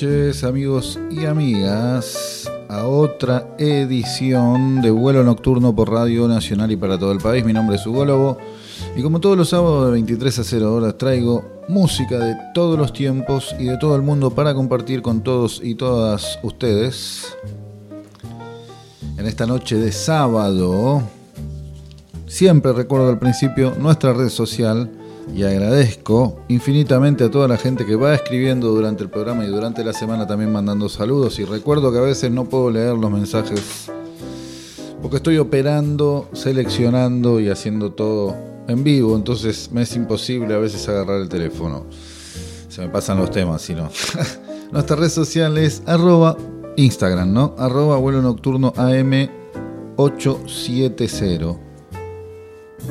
Noches amigos y amigas a otra edición de vuelo nocturno por Radio Nacional y para todo el país. Mi nombre es Hugo y como todos los sábados de 23 a 0 horas traigo música de todos los tiempos y de todo el mundo para compartir con todos y todas ustedes. En esta noche de sábado, siempre recuerdo al principio nuestra red social y agradezco infinitamente a toda la gente que va escribiendo durante el programa y durante la semana también mandando saludos y recuerdo que a veces no puedo leer los mensajes porque estoy operando, seleccionando y haciendo todo en vivo, entonces me es imposible a veces agarrar el teléfono. Se me pasan los temas, si no. Nuestra red social es arroba Instagram, ¿no? Arroba vuelo nocturno AM 870.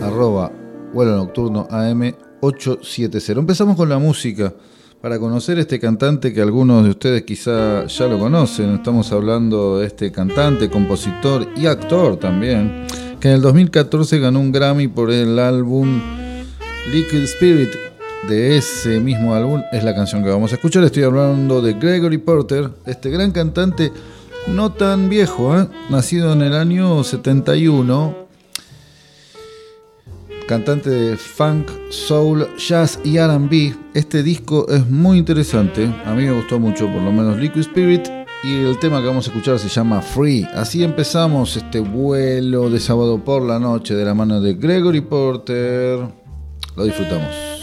Arroba vuelo nocturno AM 870. Empezamos con la música para conocer este cantante que algunos de ustedes quizá ya lo conocen. Estamos hablando de este cantante, compositor y actor también, que en el 2014 ganó un Grammy por el álbum Liquid Spirit. De ese mismo álbum es la canción que vamos a escuchar. Estoy hablando de Gregory Porter, este gran cantante no tan viejo, ¿eh? nacido en el año 71 cantante de funk, soul, jazz y RB. Este disco es muy interesante, a mí me gustó mucho, por lo menos Liquid Spirit. Y el tema que vamos a escuchar se llama Free. Así empezamos este vuelo de sábado por la noche de la mano de Gregory Porter. Lo disfrutamos.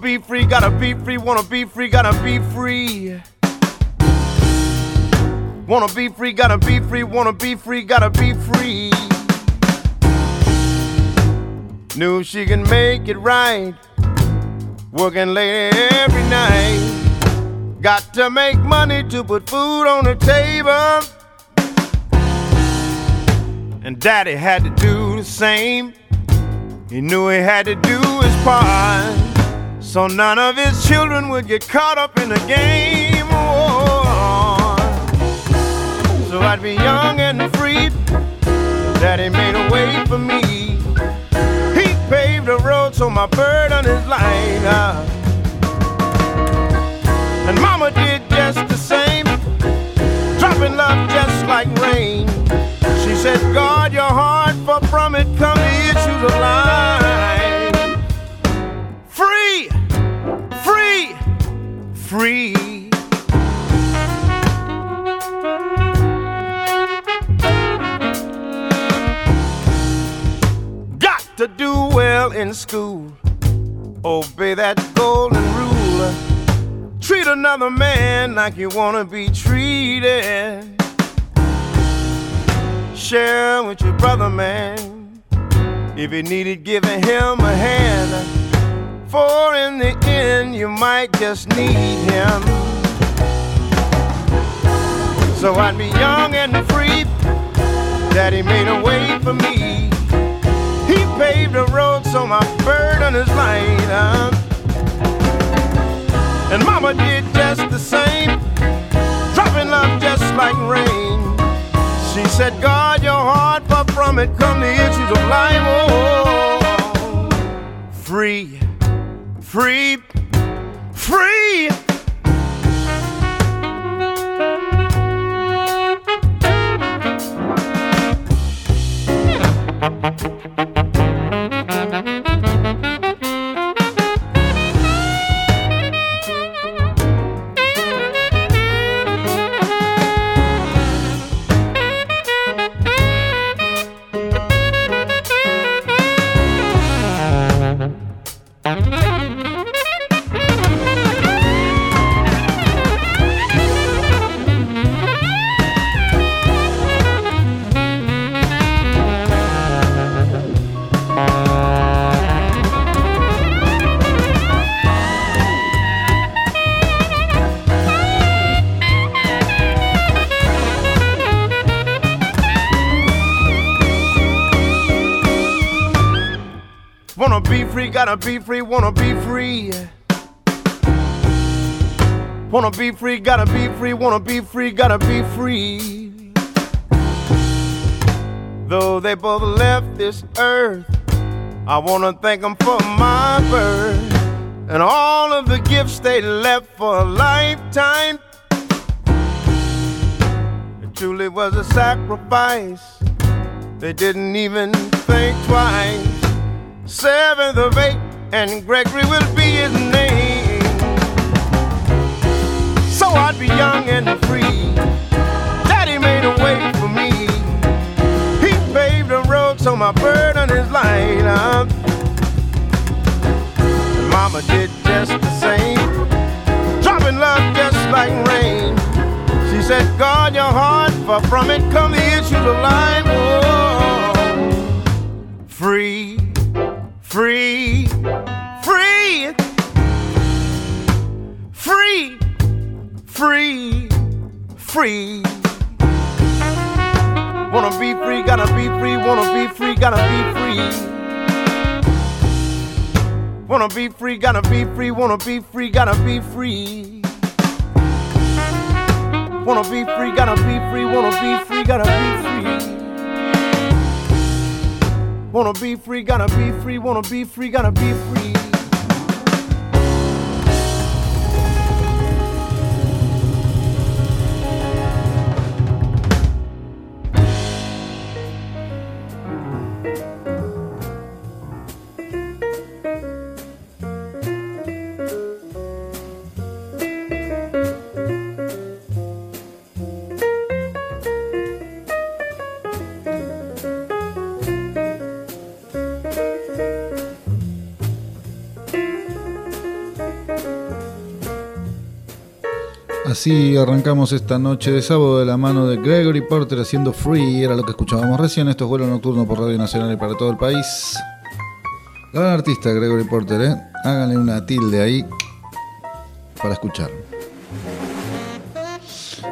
Be free, gotta be free, wanna be free, gotta be free. Wanna be free, gotta be free, wanna be free, gotta be free. Knew she can make it right, working late every night. Got to make money to put food on the table. And daddy had to do the same. He knew he had to do his part. So none of his children would get caught up in the game. So I'd be young and free. Daddy made a way for me. He paved the road so my burden is light. Uh, and mama did just the same. Dropping love just like rain. She said, guard your heart, for from it come the issues of life. Free. Got to do well in school. Obey that golden rule. Treat another man like you want to be treated. Share with your brother, man. If you needed giving him a hand. For in the end, you might just need him. So I'd be young and free. Daddy made a way for me. He paved the road so my burden is light. And mama did just the same. Dropping love just like rain. She said, guard your heart, for from it come the issues of life. Oh, free, free, free. gotta be free, wanna be free. Wanna be free, gotta be free, wanna be free, gotta be free. Though they both left this earth, I wanna thank them for my birth and all of the gifts they left for a lifetime. It truly was a sacrifice. They didn't even think twice seventh of eight, and Gregory will be his name. So I'd be young and free. Daddy made a way for me. He paved the road so my burden is light. Up. Mama did just the same, dropping love just like rain. She said, guard your heart, for from it come the issues of life. Oh, free free, free, free, free, free. Wanna be free, gotta be free, wanna be free, gotta be free. Wanna be free, gotta be free, wanna be free, gotta be free. Wanna be free, gotta be free, wanna be free, gotta be free. Wanna be free, gotta be free, wanna be free, gotta be free. Así arrancamos esta noche de sábado de la mano de Gregory Porter haciendo Free, era lo que escuchábamos recién. Esto es vuelo nocturno por Radio Nacional y para todo el país. Gran artista Gregory Porter, ¿eh? Háganle una tilde ahí para escuchar.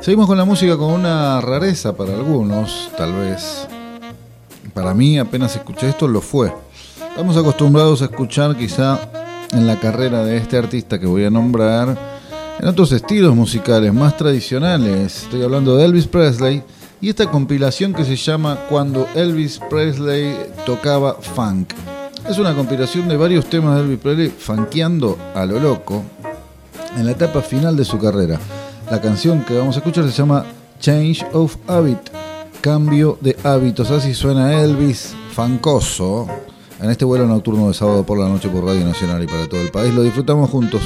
Seguimos con la música con una rareza para algunos, tal vez. Para mí, apenas escuché esto, lo fue. Estamos acostumbrados a escuchar quizá en la carrera de este artista que voy a nombrar en otros estilos musicales más tradicionales. Estoy hablando de Elvis Presley y esta compilación que se llama Cuando Elvis Presley tocaba funk. Es una compilación de varios temas de Elvis Presley funkeando a lo loco en la etapa final de su carrera. La canción que vamos a escuchar se llama Change of Habit, cambio de hábitos. Así suena Elvis funkoso en este vuelo nocturno de sábado por la noche por Radio Nacional y para todo el país. Lo disfrutamos juntos.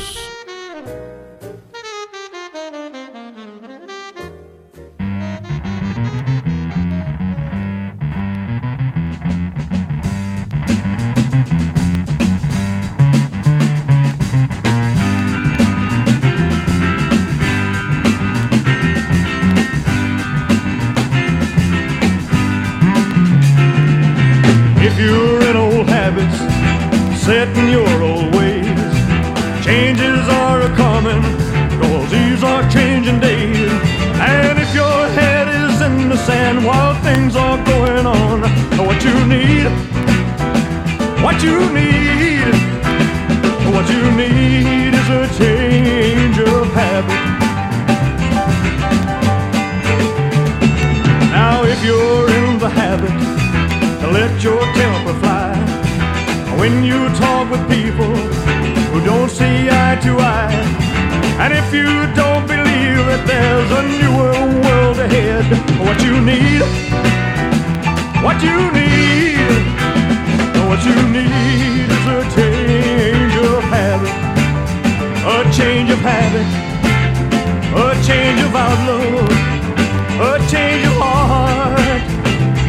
changing day. And if your head is in the sand while things are going on, what you need, what you need, what you need is a change of habit. Now, if you're in the habit to let your temper fly, when you talk with people who don't see eye to eye, and if you don't believe that there's a newer world ahead, what you need, what you need, what you need is a change of habit, a change of habit, a change of outlook, a change of heart.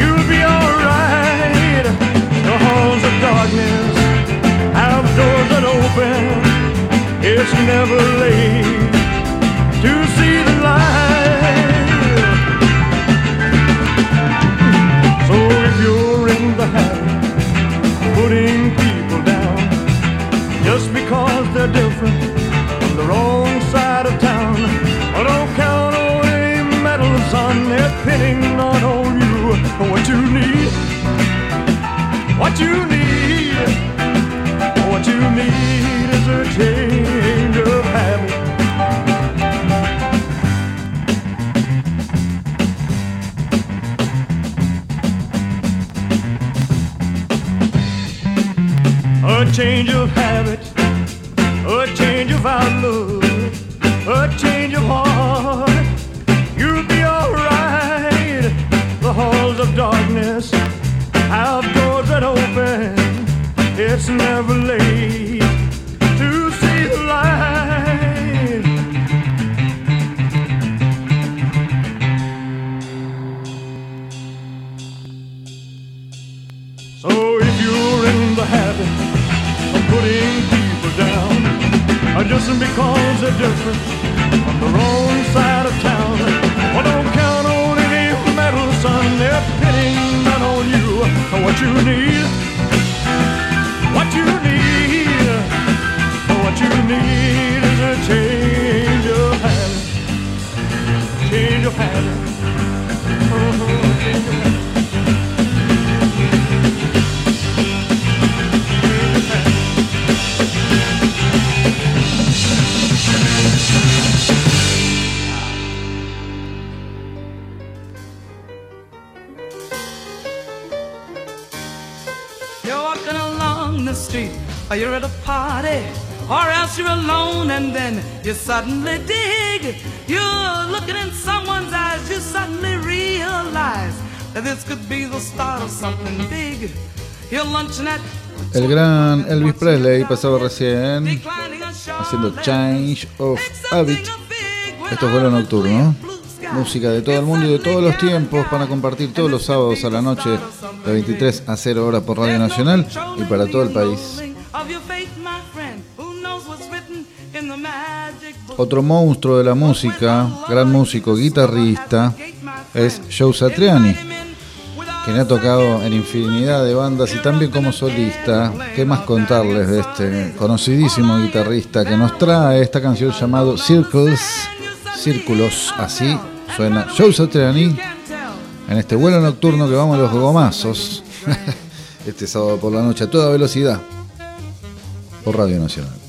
You'll be alright. The halls of darkness have doors that open. It's never late to see the light. So if you're in the habit of putting people down just because they're different from the wrong side of town, well, don't count on any medals on they're pitting on on you. What you need, what you need, what you need is a change A change of habit, a change of outlook, a change of heart. You'll be alright. The halls of darkness have doors that open. It's never late just because they're different from the wrong side of town, well, don't count on any metal, son. They're pitting down on you. What you need, what you need, what you need is a change of habit, change of habit. Oh, change of habit. You're at a party, or else you're alone and then you suddenly dig. You're looking in someone's eyes, you suddenly realize that this could be the start of something big. You're lunching at El gran Elvis Presley pasaba recién haciendo. Change of Habit. Esto es vuelo nocturno. Música de todo el mundo y de todos los tiempos para compartir todos los sábados a la noche de 23 a 0 horas por Radio Nacional y para todo el país. Otro monstruo de la música, gran músico, guitarrista, es Joe Satriani, quien ha tocado en infinidad de bandas y también como solista. ¿Qué más contarles de este conocidísimo guitarrista que nos trae esta canción llamado Circles? Círculos, así suena Joe Satriani en este vuelo nocturno que vamos a los gomazos. Este sábado por la noche a toda velocidad por Radio Nacional.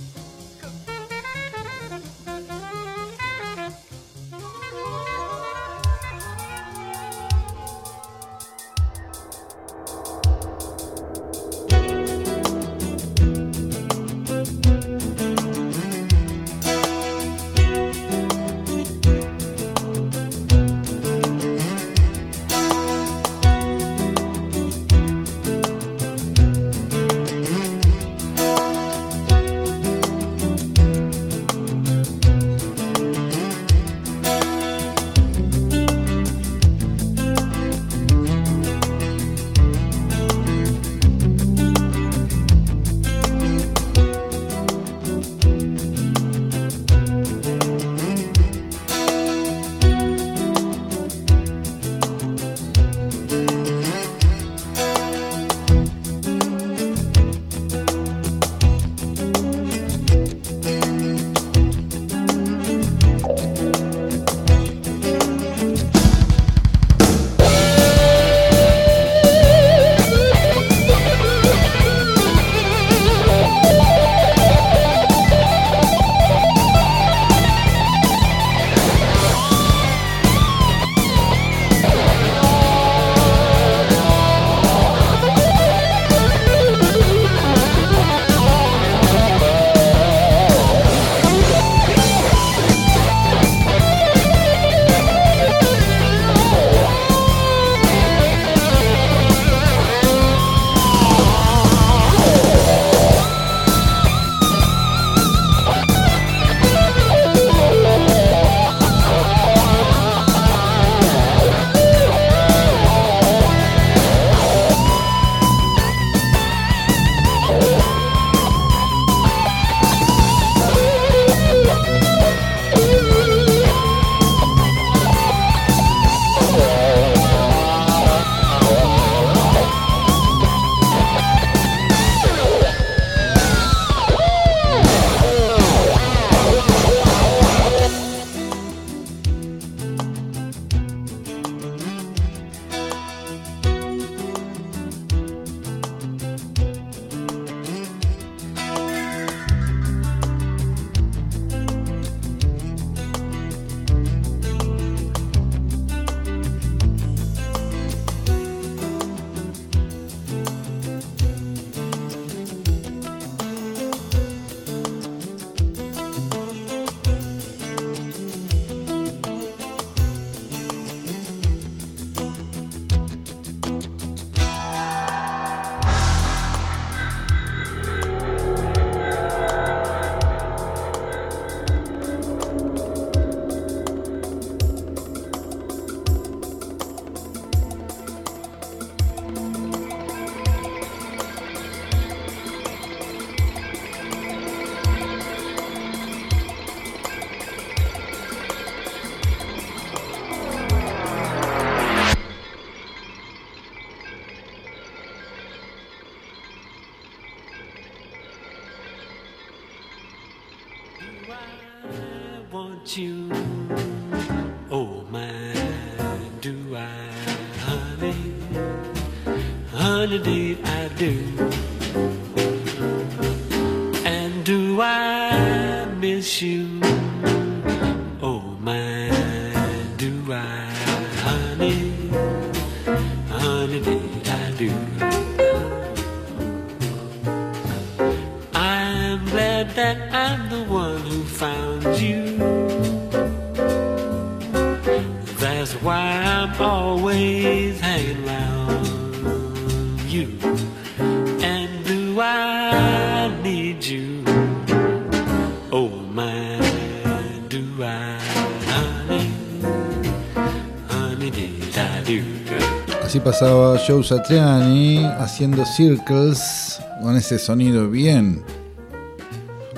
Así pasaba Joe Satriani haciendo circles con ese sonido bien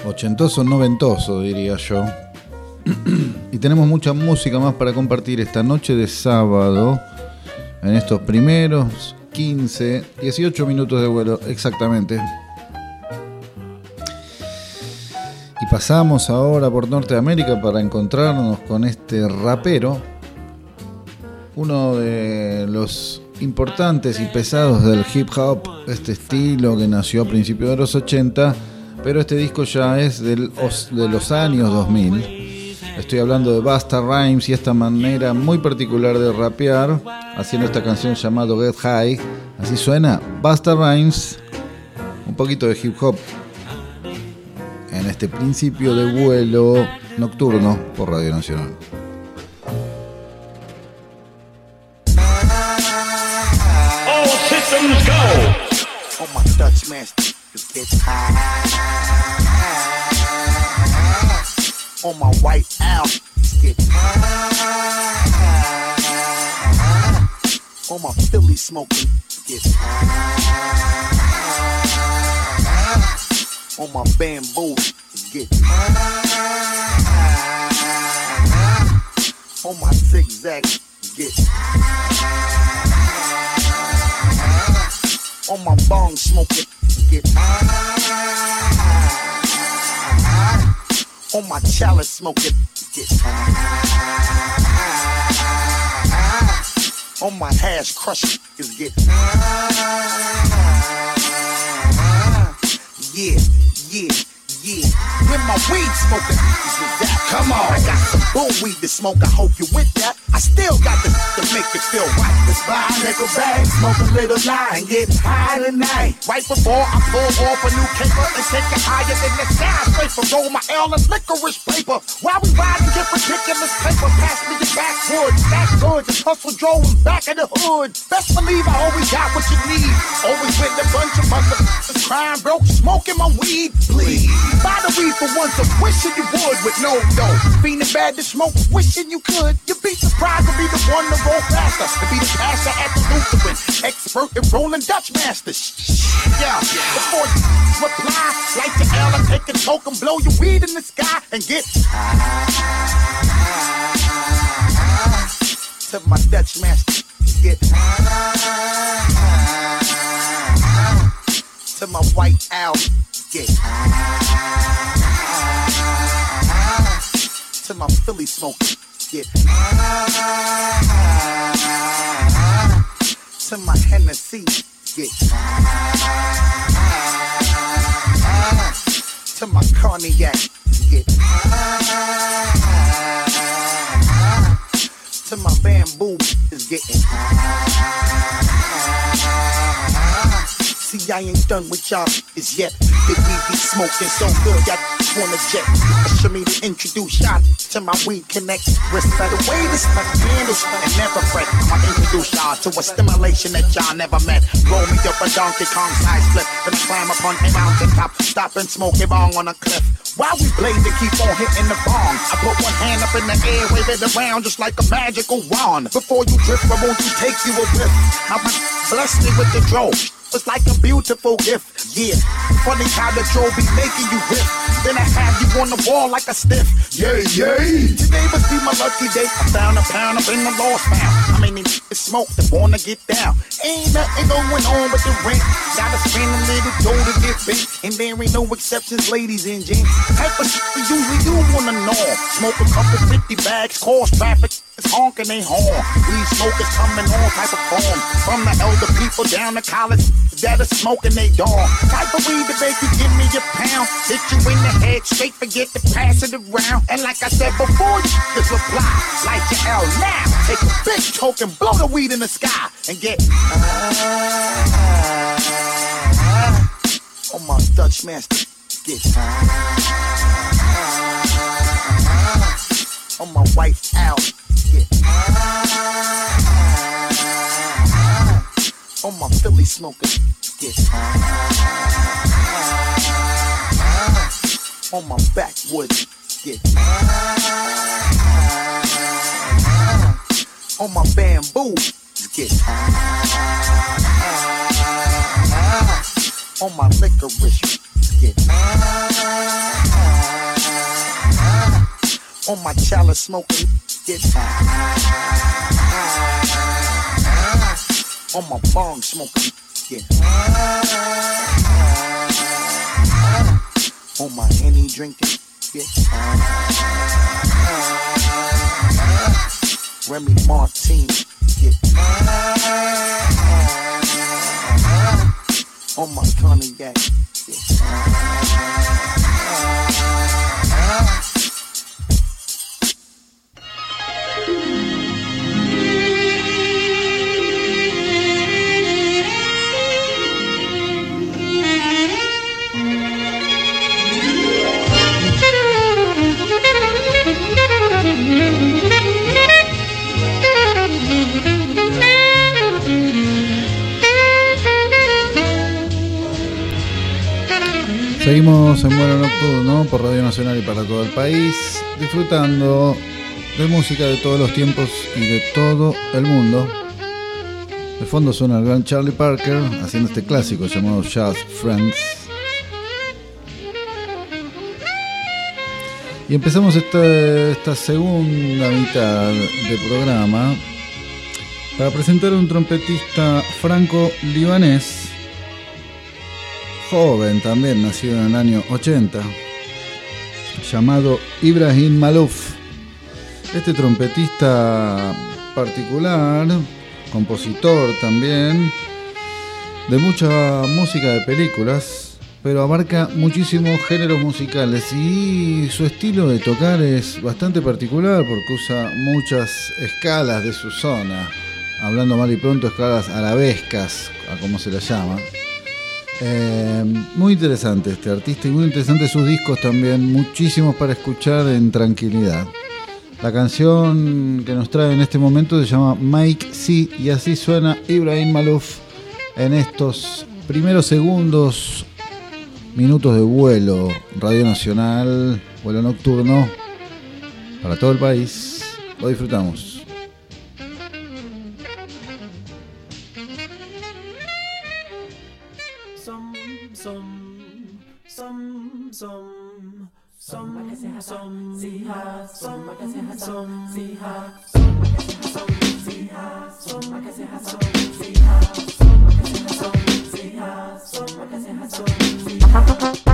ochentoso, noventoso, diría yo. y tenemos mucha música más para compartir esta noche de sábado, en estos primeros 15, 18 minutos de vuelo, exactamente. Y pasamos ahora por Norteamérica para encontrarnos con este rapero, uno de los importantes y pesados del hip hop, este estilo que nació a principios de los 80, pero este disco ya es de los años 2000. Estoy hablando de Basta Rhymes y esta manera muy particular de rapear, haciendo esta canción llamada Get High. Así suena Basta Rhymes, un poquito de hip hop en este principio de vuelo nocturno por Radio Nacional. All systems go. on my Dutch master. You get high. On my white owl. Get high. On my Philly smoking. Get high. On my bamboo. Get high. On my zigzag. Get on my bong smoking. Get high. On my chalice smoking. High. On my hash crushing. Is getting. Yeah, yeah, yeah. When my weed smoking. Is that. Come on. I got some bull weed to smoke. I hope you with that. I still got the to make you feel right. Let's buy a nickel bag, smoke a little line, get high tonight. Right before I pull off a new caper and take it higher than the skyscraper. Roll my L and licorice paper. While we riding, get ridiculous paper. Pass me the backwoods, back goods, and hustle drove back in the hood. Best believe I always got what you need. Always with a bunch of motherfuckers crying broke, smoking my weed. Please buy the weed for once, I'm wishing you would with no dough. Feeling bad to smoke, wishing you could. You'd be surprised to be the one to roll faster. To be the pastor at the Lutheran, expert in rolling Dutch masters. Yeah, before you reply, light your L and take a toke and blow your weed in the sky and get. To my Dutch master, get. To my white owl, To ah, my Philly smoker, get high. Ah, to my Hennessy, get high. To my cognac, get. Ah, to my bamboo is getting. See, I ain't done with y'all as yet. Big weed be smoking so good, y'all wanna jet. Show me to introduce y'all to my weed connect. Wrist better way this like candles and never fret. I'ma introduce y'all to a stimulation that y'all never met. Roll me up a Donkey Kong size flip, then I climb up on a mountain top, stop and smoke bong on a cliff. While we blaze and keep on hitting the bong, I put one hand up in the air, wave it around just like a magical wand. Before you drift, I won't you take you a whiff. I'm blessed me with the draw. Is like a beautiful gift. Yeah, funny how the Joe be making you whip. Then I have you on the wall like a stiff. Yay, yay. Today must be my lucky day. I found a pound up in the lost found. I mean, it's smoke that wanna get down. Ain't nothing going on with the rent. Gotta spend a little dough to get bent. And there ain't no exceptions, ladies and gents. Type of shit we usually do wanna know. Smoke a couple 50 bags, cause traffic. It's honking they horn. Weed smokers coming on type of form. From the elder people down to college that are smoking they dawn. Type of weed that make you give me a pound. Hit you in the head, straight forget to pass it around. And like I said before, you just reply. Light your L now. Take a big toke and blow the weed in the sky. And get. On my Dutch master. Get. Uh, on my white owl. Uh, on my Philly smoker. Get. On my backwoods. Get. On my bamboo. Get. On my licorice. Get. On my chalice smoking. Get. On my bong smoking. Get. On my henny drinking. Get. Remy Martin. Get. On my cognac. Get. Seguimos en vuelo nocturno por Radio Nacional y para todo el país, disfrutando de música de todos los tiempos y de todo el mundo. De fondo suena el gran Charlie Parker haciendo este clásico llamado Just Friends. Y empezamos esta, esta segunda mitad de programa para presentar a un trompetista franco-libanés joven también, nacido en el año 80, llamado Ibrahim Malouf. Este trompetista particular, compositor también, de mucha música de películas, pero abarca muchísimos géneros musicales y su estilo de tocar es bastante particular porque usa muchas escalas de su zona, hablando mal y pronto escalas arabescas, a como se las llama. Eh, muy interesante este artista y muy interesante sus discos también, muchísimos para escuchar en tranquilidad. La canción que nos trae en este momento se llama Mike C y así suena Ibrahim Malouf en estos primeros segundos, minutos de vuelo, Radio Nacional, vuelo nocturno para todo el país. Lo disfrutamos. som, som, som, som, siha, som, som, siha, som, som, siha, som, som, siha, som, som, siha, som, som, siha.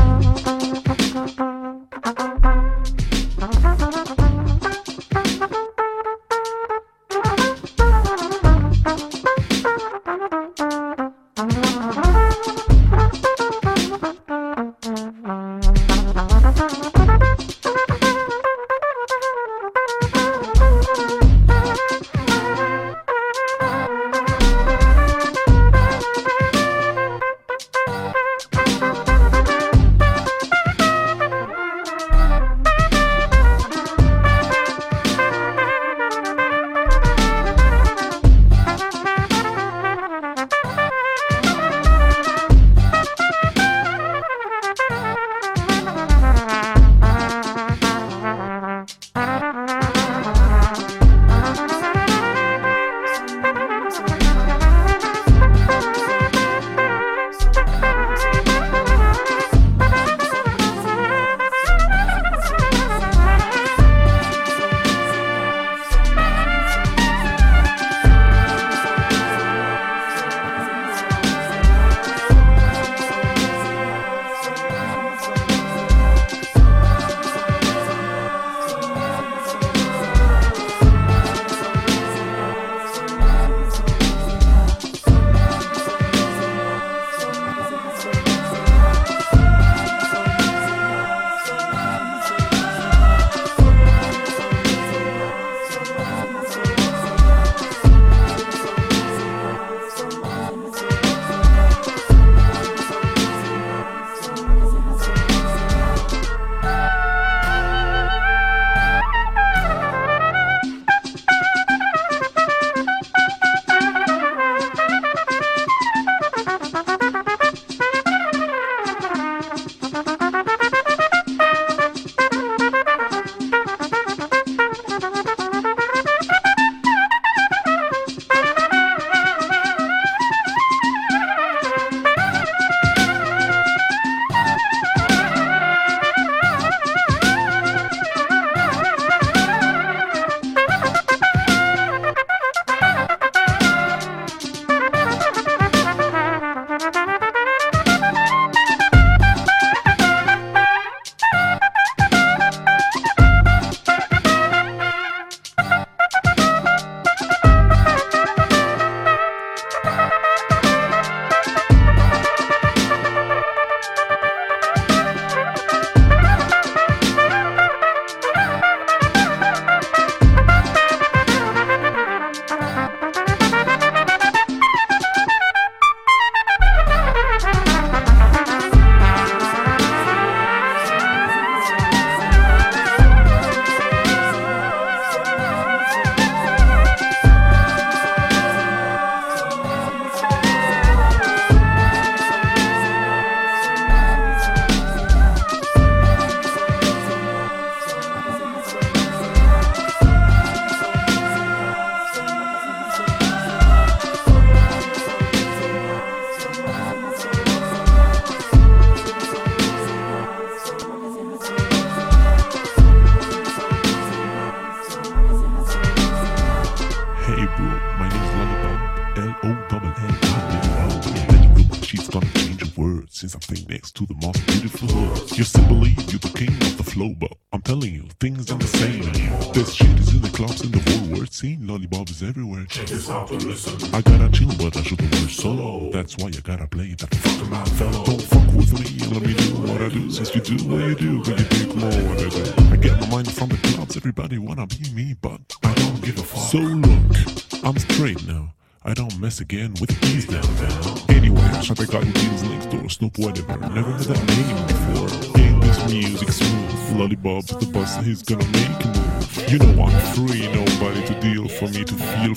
Everywhere. Check this out to listen. I gotta chill, but I should have work solo. That's why I gotta play that fucking my fellow. Don't fuck with me let me do what I do. Since you do what you do, when you think more what I do. I get my mind from the clubs. Everybody wanna be me, but I don't give a fuck. So look, I'm straight now. I don't mess again with these down down. Anyway, shot that got jeans next door, Snoop whatever. Never heard that name before. Ain't this music smooth? Lollipop's the boss, he's gonna make a move. You know I'm free,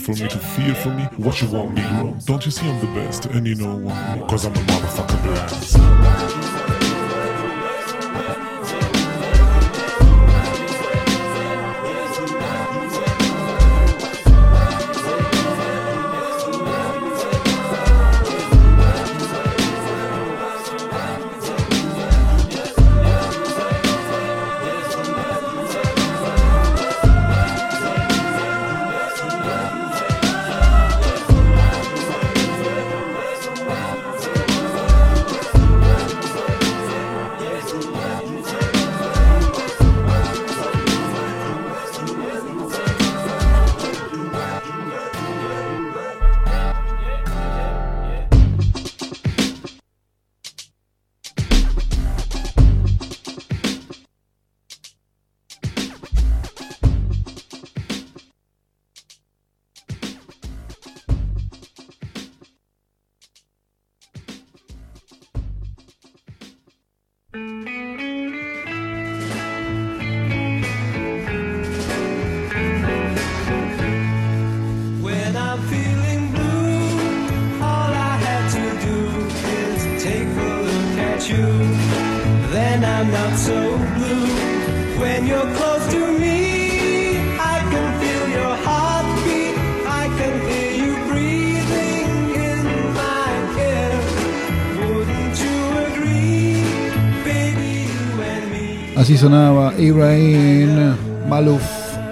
for me, to feel for me. What you want me, bro? Don't you see I'm the best? And you know why? Cause I'm a motherfucker blast. Sonaba Ibrahim Maluf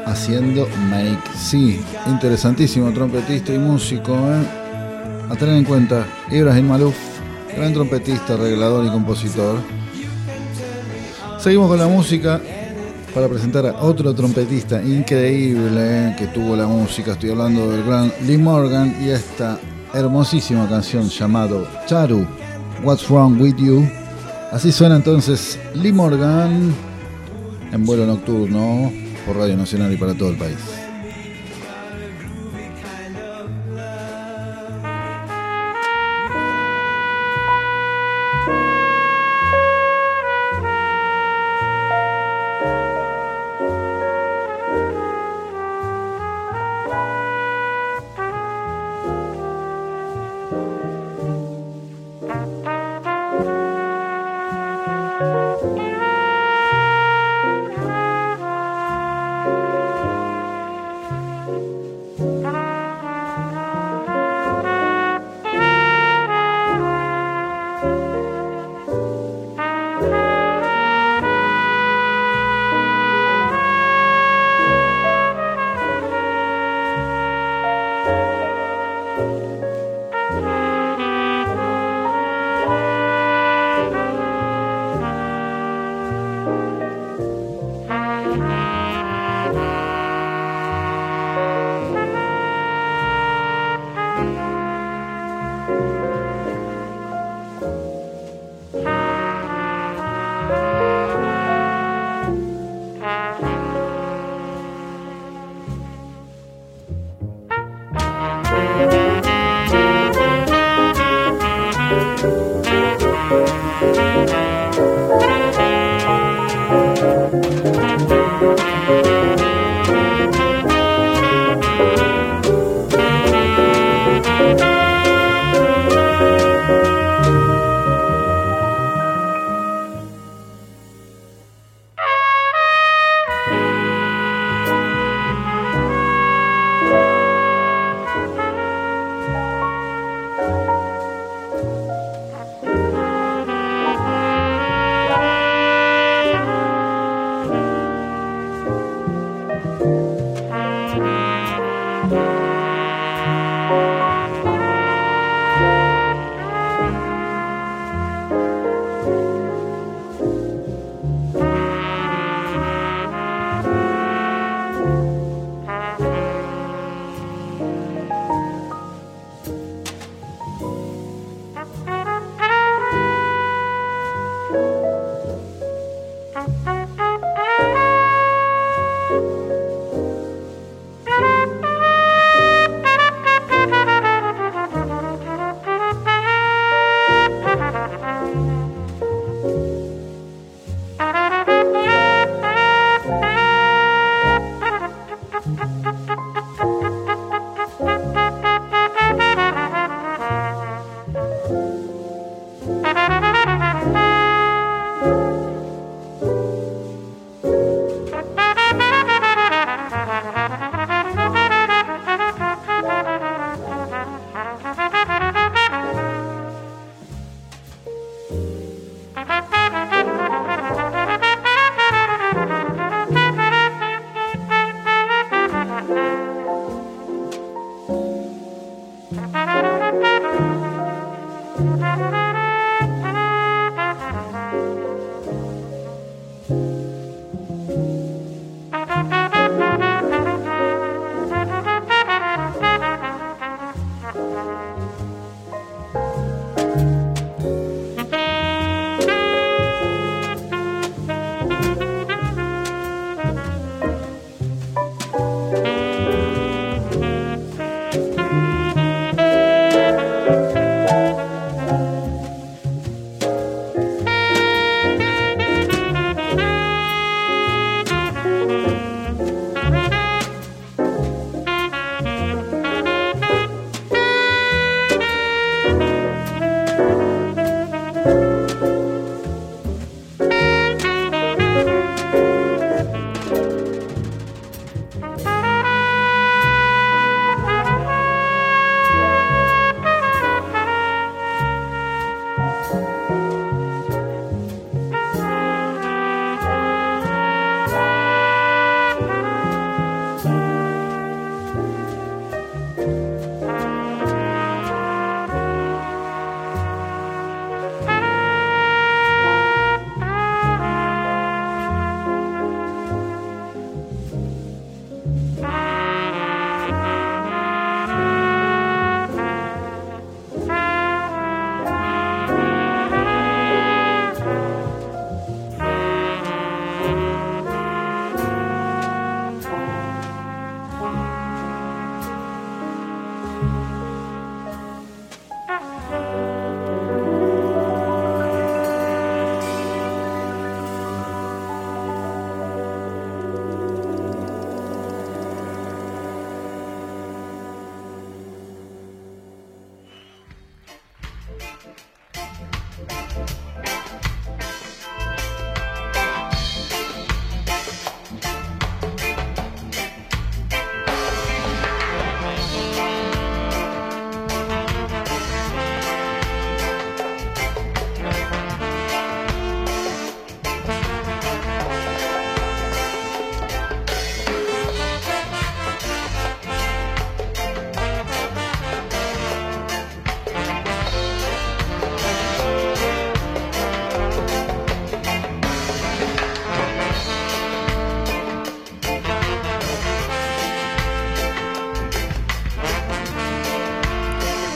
haciendo Make Sí. Interesantísimo trompetista y músico. ¿eh? A tener en cuenta, Ibrahim Maluf, gran trompetista, arreglador y compositor. Seguimos con la música para presentar a otro trompetista increíble ¿eh? que tuvo la música. Estoy hablando del gran Lee Morgan y esta hermosísima canción llamado Charu, What's Wrong With You. Así suena entonces Lee Morgan en vuelo nocturno por Radio Nacional y para todo el país.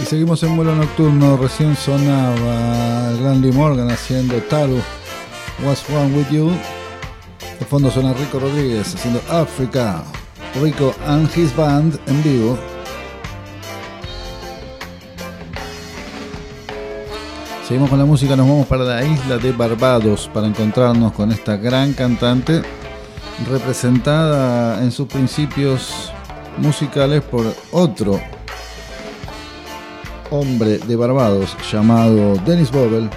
Seguimos en vuelo nocturno. Recién sonaba Lee Morgan haciendo Taru, What's Wrong With You. De fondo suena Rico Rodríguez haciendo Africa. Rico and his band en vivo. Seguimos con la música, nos vamos para la isla de Barbados para encontrarnos con esta gran cantante representada en sus principios musicales por otro hombre de Barbados llamado Dennis Bobel,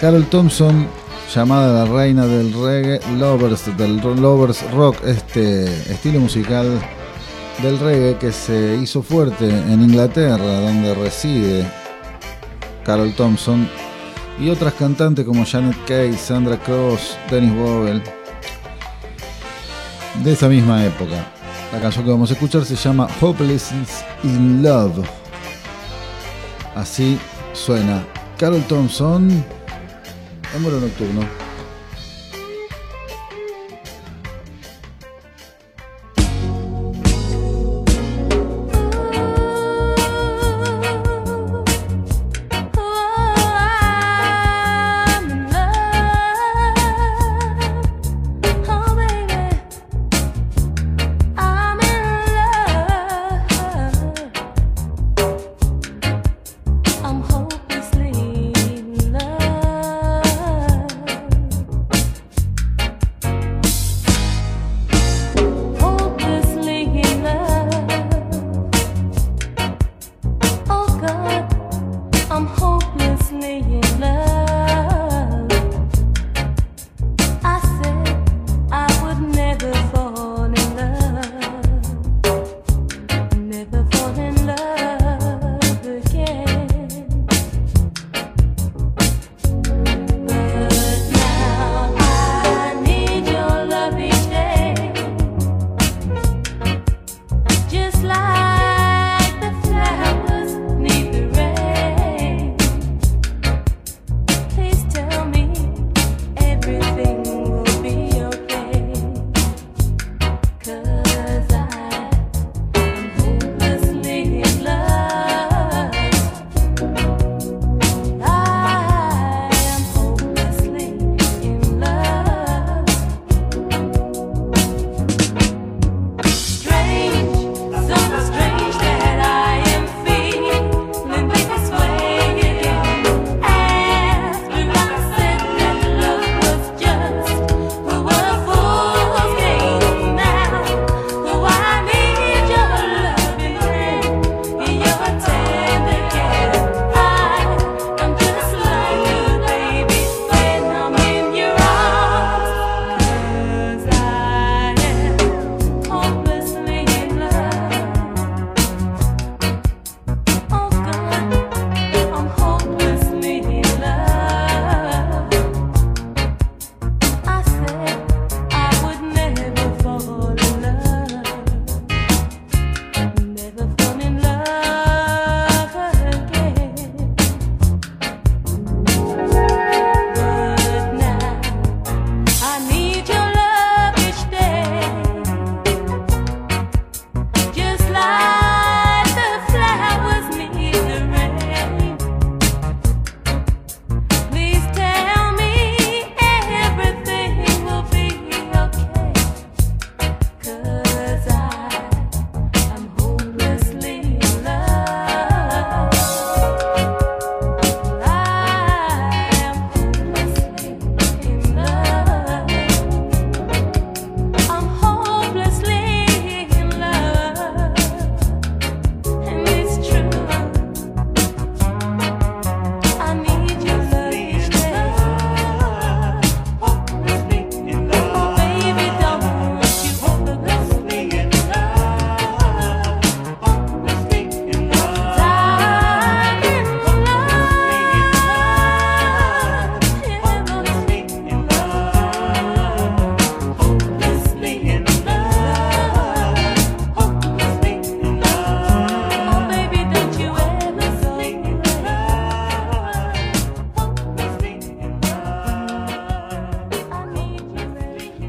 Carol Thompson, llamada la reina del reggae, lovers, del lovers rock, este estilo musical del reggae que se hizo fuerte en Inglaterra, donde reside Carol Thompson, y otras cantantes como Janet Kay, Sandra Cross, Dennis Bobel, de esa misma época. La canción que vamos a escuchar se llama Hopeless in Love. Así suena Carol Thompson en nocturno.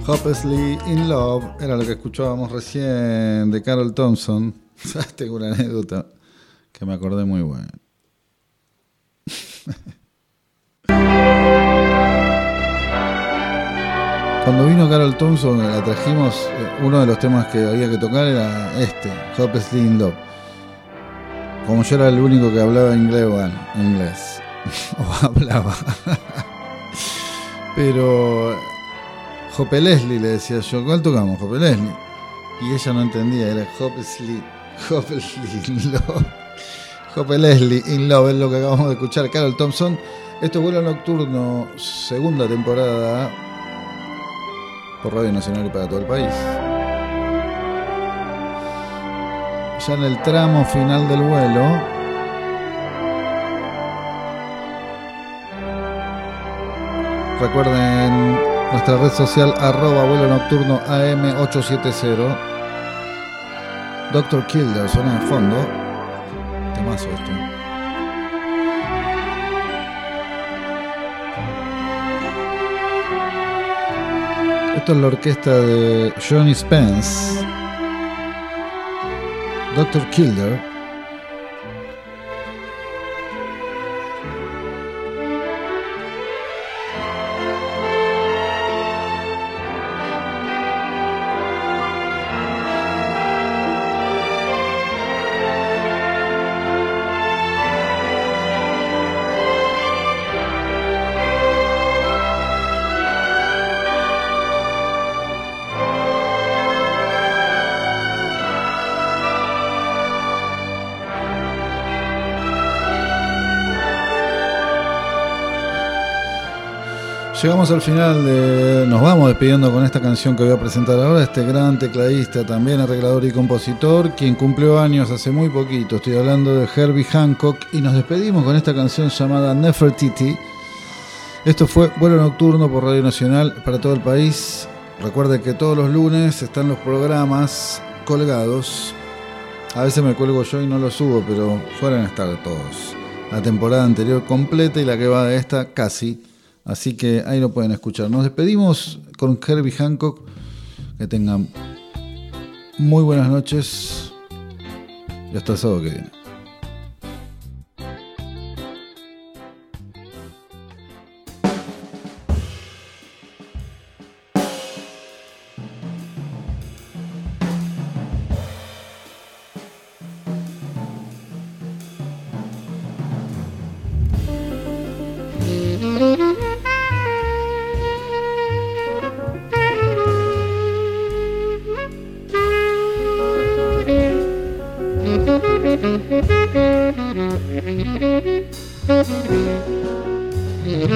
Hopelessly in Love era lo que escuchábamos recién de Carol Thompson. Tengo una anécdota que me acordé muy buena. Cuando vino Carol Thompson la trajimos, eh, uno de los temas que había que tocar era este, Hopelessly in Love. Como yo era el único que hablaba inglés, bueno, inglés. o hablaba. Pero Jope Leslie le decía yo, ¿cuál tocamos? Leslie. Y ella no entendía, era in Love. Jope Leslie in Love es lo que acabamos de escuchar. Carol Thompson. Esto es vuelo nocturno, segunda temporada por Radio Nacional y para todo el país. Ya en el tramo final del vuelo, recuerden nuestra red social arroba vuelo nocturno AM870. Doctor Kilder suena de fondo. Temazo esto. Esto es la orquesta de Johnny Spence. Dr. Kilder. Llegamos al final de. Nos vamos despidiendo con esta canción que voy a presentar ahora. Este gran tecladista, también arreglador y compositor, quien cumplió años hace muy poquito. Estoy hablando de Herbie Hancock. Y nos despedimos con esta canción llamada Nefertiti. Esto fue Vuelo Nocturno por Radio Nacional para todo el país. Recuerde que todos los lunes están los programas colgados. A veces me cuelgo yo y no los subo, pero suelen estar todos. La temporada anterior completa y la que va de esta casi. Así que ahí lo pueden escuchar. Nos despedimos con Herbie Hancock. Que tengan muy buenas noches y hasta el sábado que viene.